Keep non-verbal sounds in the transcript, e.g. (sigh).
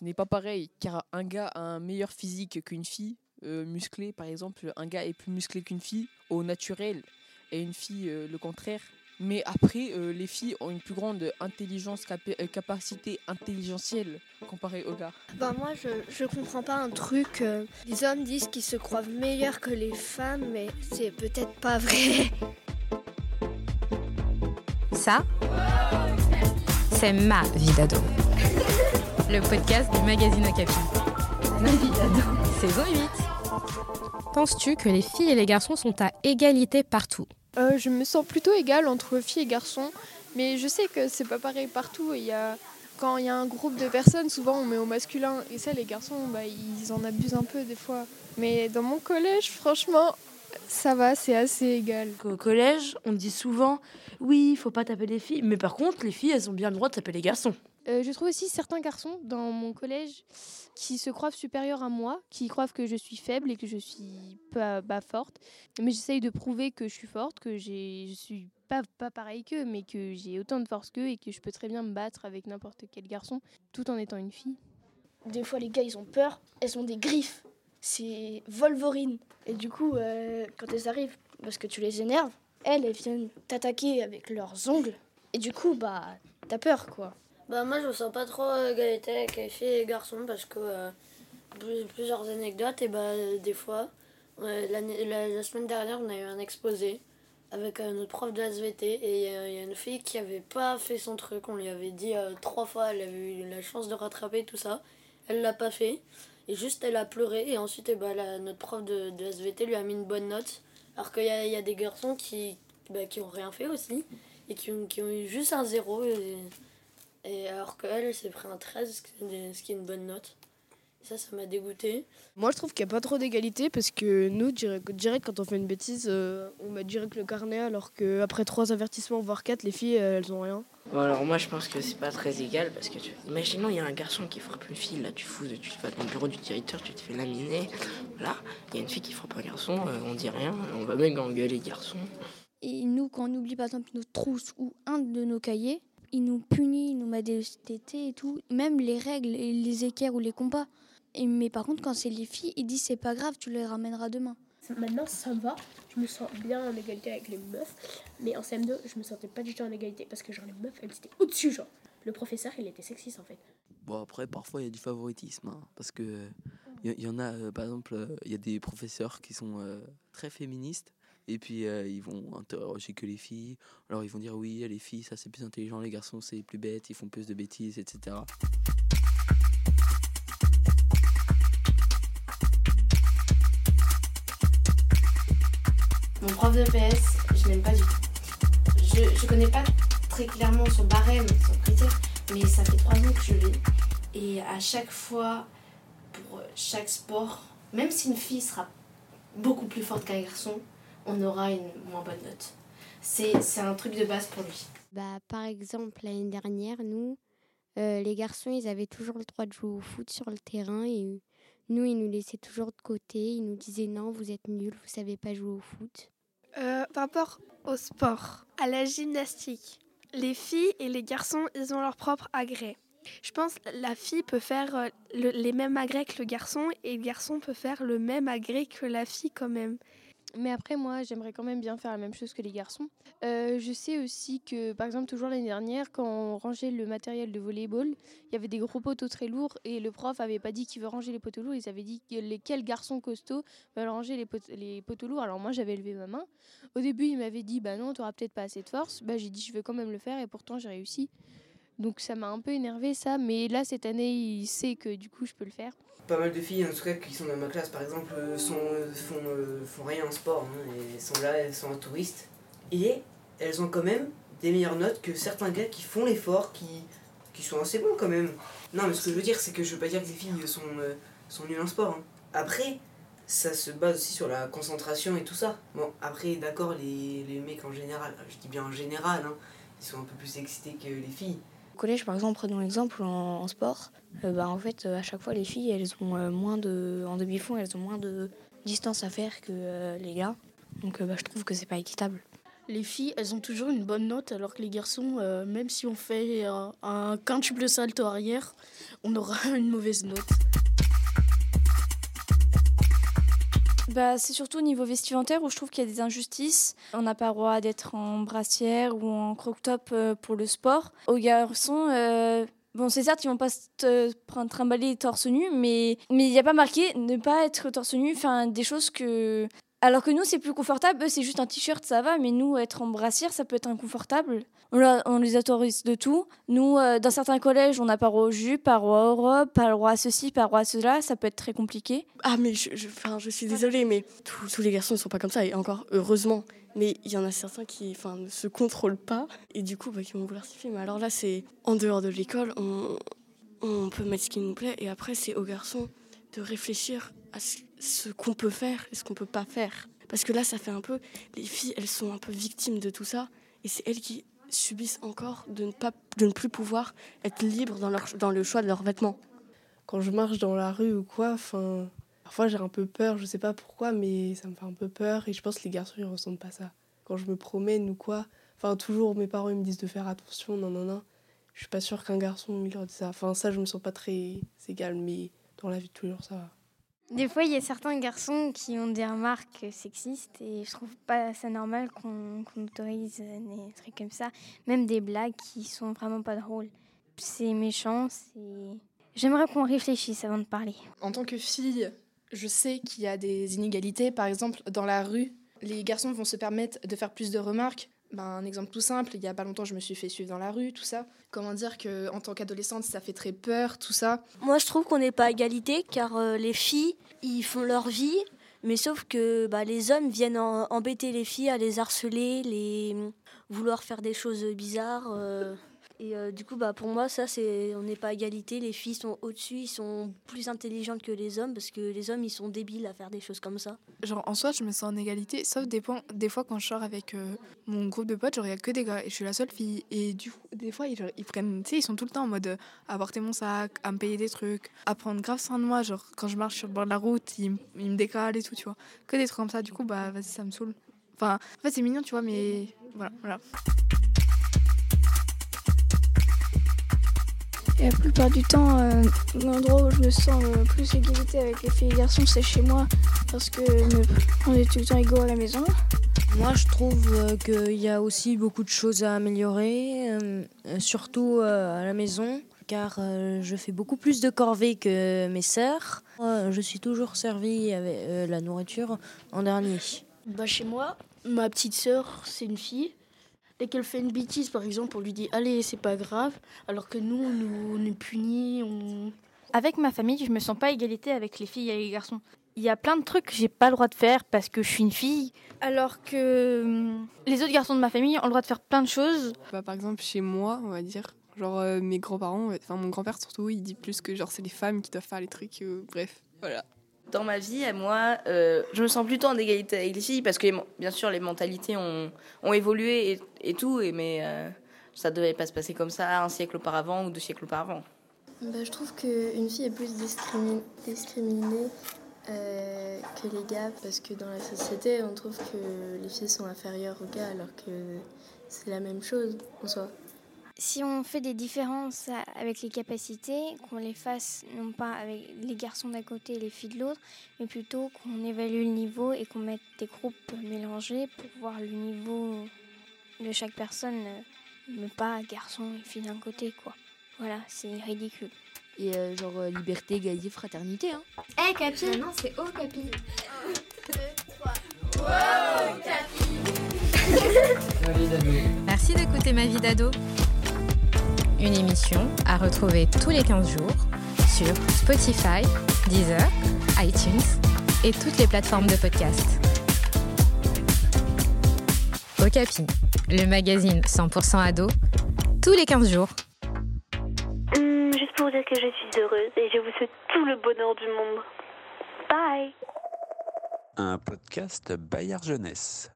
Ce n'est pas pareil, car un gars a un meilleur physique qu'une fille, euh, musclée par exemple. Un gars est plus musclé qu'une fille au naturel, et une fille euh, le contraire. Mais après, euh, les filles ont une plus grande intelligence, capa- euh, capacité intelligentielle comparée aux gars. Bah moi je, je comprends pas un truc. euh, les hommes disent qu'ils se croient meilleurs que les femmes, mais c'est peut-être pas vrai. Ça, c'est ma vie d'ado. Le podcast du magazine Okapi. Saison 8. Penses-tu que les filles et les garçons sont à égalité partout? Euh, je me sens plutôt égale entre filles et garçons, mais je sais que c'est pas pareil partout. Il y a, quand il y a un groupe de personnes, souvent on met au masculin, et ça, les garçons, bah, ils en abusent un peu des fois. Mais dans mon collège, franchement, ça va, c'est assez égal. Au collège, on dit souvent oui, il faut pas taper les filles, mais par contre, les filles, elles ont bien le droit de taper les garçons. Euh, je trouve aussi certains garçons dans mon collège qui se croient supérieurs à moi, qui croient que je suis faible et que je suis pas, pas forte. Mais j'essaye de prouver que je suis forte, que je suis pas, pas pareil qu'eux, mais que j'ai autant de force qu'eux et que je peux très bien me battre avec n'importe quel garçon tout en étant une fille. Des fois, les gars, ils ont peur. Elles ont des griffes. C'est Wolverine. Et du coup, euh, quand elles arrivent, parce que tu les énerves, elles, elles viennent t'attaquer avec leurs ongles. Et du coup, bah, t'as peur, quoi. Bah moi je me sens pas trop euh, égalité avec les filles et les garçons parce que euh, plus- plusieurs anecdotes et bah euh, des fois la, la semaine dernière on a eu un exposé avec euh, notre prof de SVT et il y, a- il y a une fille qui avait pas fait son truc. On lui avait dit euh, trois fois elle avait eu la chance de rattraper tout ça. Elle l'a pas fait et juste elle a pleuré et ensuite eh bah, notre prof de, SVT lui a mis une bonne note. Alors qu'il y a, y a des garçons qui bah, qui ont rien fait aussi et qui ont, qui ont eu juste un zéro et, et alors qu'elle, elle s'est pris un 13, ce qui est- une bonne note. Et ça, ça m'a dégoûté. Moi, je trouve qu'il n'y a pas trop d'égalité parce que nous, direct, direct, quand on fait une bêtise, euh, on met direct le carnet alors qu'après trois avertissements, voire quatre, les filles, euh, elles ont rien. Bon, alors moi, je pense que c'est pas très égal parce que, tu... imaginons, il y a un garçon qui frappe une fille, là, tu fous, tu vas dans le bureau du directeur, tu te fais laminer. Voilà, il y a une fille qui frappe un garçon, euh, on dit rien, on va même engueuler les garçons. Et nous, quand on oublie par exemple notre trousse ou un de nos cahiers, il nous punit, il nous met des TT et tout. Même les règles, et les équerres ou les compas. Et, mais par contre, quand c'est les filles, il dit c'est pas grave, tu les ramèneras demain. Maintenant, ça va. Je me sens bien en égalité avec les meufs. Mais en CM2, je me sentais pas du tout en égalité parce que genre les meufs, elles étaient au-dessus, genre. Le professeur, il était sexiste en fait. Bon, après, parfois, il y a du favoritisme. hein, parce que il y, y en a, euh, par exemple, euh, il y a des professeurs qui sont euh, très féministes. Et puis, euh, ils vont interroger que les filles. Alors, ils vont dire oui, les filles, ça c'est plus intelligent, les garçons, c'est plus bête, ils font plus de bêtises, etc. Mon prof de PS, je l'aime pas du tout. Je, je connais pas très clairement son barème, son critère, mais ça fait trois ans que je l'ai. Et à chaque fois, pour chaque sport, même si une fille sera beaucoup plus forte qu'un garçon, on aura une moins bonne note. C'est c'est un truc de base pour lui. Bah, par exemple, l'année dernière, nous, euh, les garçons, ils avaient toujours le droit de jouer au foot sur le terrain et nous, ils nous laissaient toujours de côté. Ils nous disaient non, vous êtes nuls, vous savez pas jouer au foot. Euh, par rapport au sport, à la gymnastique, les filles et les garçons, ils ont leur propre agrès. Je pense que la fille peut faire euh, le- les mêmes agrès que le garçon et le garçon peut faire le même agrès que la fille quand même. Mais après, moi, j'aimerais quand même bien faire la même chose que les garçons. Euh, je sais aussi que, par exemple, toujours l'année dernière, quand on rangeait le matériel de volleyball, il y avait des gros poteaux très lourds et le prof avait pas dit qu'il veut ranger les poteaux lourds, ils avaient dit que lesquels garçons costauds veulent ranger les, les poteaux lourds. Alors moi, j'avais levé ma main. Au début, il m'avait dit, bah non, tu peut-être pas assez de force. Bah, j'ai dit, je vais quand même le faire et pourtant, j'ai réussi. Donc ça m'a un peu énervé ça, mais là, cette année, il sait que du coup, je peux le faire. Pas mal de filles, en tout cas, qui sont dans ma classe, par exemple, euh, sont, euh, font, euh, font rien en sport. hein, et sont là, elles sont en touriste. Et elles ont quand même des meilleures notes que certains gars qui font l'effort, qui, qui sont assez bons quand même. Non, mais ce que je veux dire, c'est que je veux pas dire que les filles sont, sont nulles en sport. hein. Après, ça se base aussi sur la concentration et tout ça. Bon, après, d'accord, les, les mecs en général, je dis bien en général, hein, ils sont un peu plus excités que les filles. Collège, par exemple, prenons l'exemple en, sport. euh, bah, en fait, euh, à chaque fois, les filles, elles ont euh, moins de. En demi-fond, elles ont moins de distance à faire que les gars. Donc, bah, je trouve que c'est pas équitable. les filles, elles ont toujours une bonne note, alors que les garçons, même si on fait un, un quintuple salto arrière, on aura (laughs) une mauvaise note. Bah, c'est surtout au niveau vestimentaire où je trouve qu'il y a des injustices. On n'a pas le droit d'être en brassière ou en croc-top euh, pour le sport. Aux garçons, euh, bon, c'est certes, ils vont pas se trimballer torse nu, mais mais il n'y a pas marqué ne pas être torse nu, enfin des choses que. Alors que nous, c'est plus confortable. Eux, c'est juste un t-shirt, ça va, mais nous, être en brassière, ça peut être inconfortable. On, les autorise de tout. Nous, euh, dans certains collèges, on n'a pas droit aux jupes, pas droit aux robes, pas droit à ceci, pas droit à cela. Ça peut être très compliqué. Ah, mais je, enfin, je suis désolée, mais tous, les garçons ne sont pas comme ça, et encore heureusement. Mais il y en a certains qui enfin, ne se contrôlent pas, et du coup, bah, qui vont vouloir s'y. Mais alors là, c'est en dehors de l'école, on, on peut mettre ce qui nous plaît, et après, c'est aux garçons de réfléchir à ce, ce qu'on peut faire et ce qu'on peut pas faire. Parce que là, ça fait un peu. Les filles, elles sont un peu victimes de tout ça, et c'est elles qui subissent encore de ne, pas, de ne plus pouvoir être libres dans, leur, dans le choix de leurs vêtements. Quand je marche dans la rue ou quoi, enfin, parfois j'ai un peu peur, je sais pas pourquoi, mais ça me fait un peu peur et je pense que les garçons ils ressentent pas ça. Quand je me promène ou quoi, enfin toujours mes parents ils me disent de faire attention, non non non. Je suis pas sûre qu'un garçon il leur ça. Enfin ça je me sens pas très égal, mais dans la vie de ça va. Des fois, il y a certains garçons qui ont des remarques sexistes et je trouve pas ça normal qu'on autorise des trucs comme ça, même des blagues qui sont vraiment pas drôles. C'est méchant, c'est. J'aimerais qu'on réfléchisse avant de parler. En tant que fille, je sais qu'il y a des inégalités. Par exemple, dans la rue, les garçons vont se permettre de faire plus de remarques. Ben, un exemple tout simple, il y a pas longtemps, je me suis fait suivre dans la rue, tout ça. Comment dire que en tant qu'adolescente, ça fait très peur, tout ça. Moi, je trouve qu'on n'est pas à égalité car euh, les filles, ils font leur vie, mais sauf que bah, les hommes viennent en- embêter les filles, à les harceler, les vouloir faire des choses bizarres. euh. Et euh, du coup, bah, pour moi, ça, c'est on n'est pas égalité. Les filles sont au-dessus, ils sont plus intelligentes que les hommes parce que les hommes, ils sont débiles à faire des choses comme ça. Genre en soi, je me sens en égalité, sauf des, points, des fois quand je sors avec euh, mon groupe de potes, genre il y a que des gars et je suis la seule fille. Et du coup, des fois, ils, prennent, tu sais, ils sont tout le temps en mode euh, à porter mon sac, à me payer des trucs, à prendre grave soin de moi. Genre quand je marche sur le bord de la route, ils, me décalent et tout, tu vois. Que des trucs comme ça, du coup, bah vas-y, ça me saoule. Enfin, en fait, c'est mignon, tu vois, mais voilà. Et la plupart du temps, euh, l'endroit où je me sens euh, plus égalité avec les filles et les garçons, c'est chez moi, parce que me- on est tout le temps égaux à la maison. Moi, je trouve euh, qu'il y a aussi beaucoup de choses à améliorer, euh, euh, surtout euh, à la maison, car euh, je fais beaucoup plus de corvées que mes sœurs. Je suis toujours servie avec euh, la nourriture en dernier. Bah, chez moi, ma petite sœur, c'est une fille. Dès qu'elle fait une bêtise, par exemple, on lui dit Allez, c'est pas grave. Alors que nous, on nous on est punis. On... Avec ma famille, je me sens pas à égalité avec les filles et les garçons. Il y a plein de trucs que j'ai pas le droit de faire parce que je suis une fille, alors que hum, les autres garçons de ma famille ont le droit de faire plein de choses. Bah, par exemple, chez moi, on va dire, genre euh, mes grands-parents, enfin mon grand-père surtout, il dit plus que genre c'est les femmes qui doivent faire les trucs, euh, bref, voilà. Dans ma vie, à moi, euh, je me sens plutôt en égalité avec les filles parce que, bien sûr, les mentalités ont, ont évolué et, et tout, mais euh, ça devait pas se passer comme ça un siècle auparavant ou deux siècles auparavant. Bah, je trouve qu'une fille est plus discrimi- discriminée euh, que les gars parce que dans la société, on trouve que les filles sont inférieures aux gars alors que c'est la même chose en soi. Si on fait des différences avec les capacités, qu'on les fasse non pas avec les garçons d'un côté et les filles de l'autre, mais plutôt qu'on évalue le niveau et qu'on mette des groupes mélangés pour voir le niveau de chaque personne, euh, mais pas garçons et filles d'un côté, quoi. Voilà, c'est ridicule. Et euh, genre euh, liberté, égalité, fraternité. Hein. Eh, Capi Non, c'est au Capi. (laughs) Merci d'écouter Ma vie d'ado. Une émission à retrouver tous les 15 jours sur Spotify, Deezer, iTunes et toutes les plateformes de podcast. Okapi, le magazine 100% ado, tous les 15 jours. Hum, juste pour vous dire que je suis heureuse et je vous souhaite tout le bonheur du monde. Bye Un podcast Bayard Jeunesse.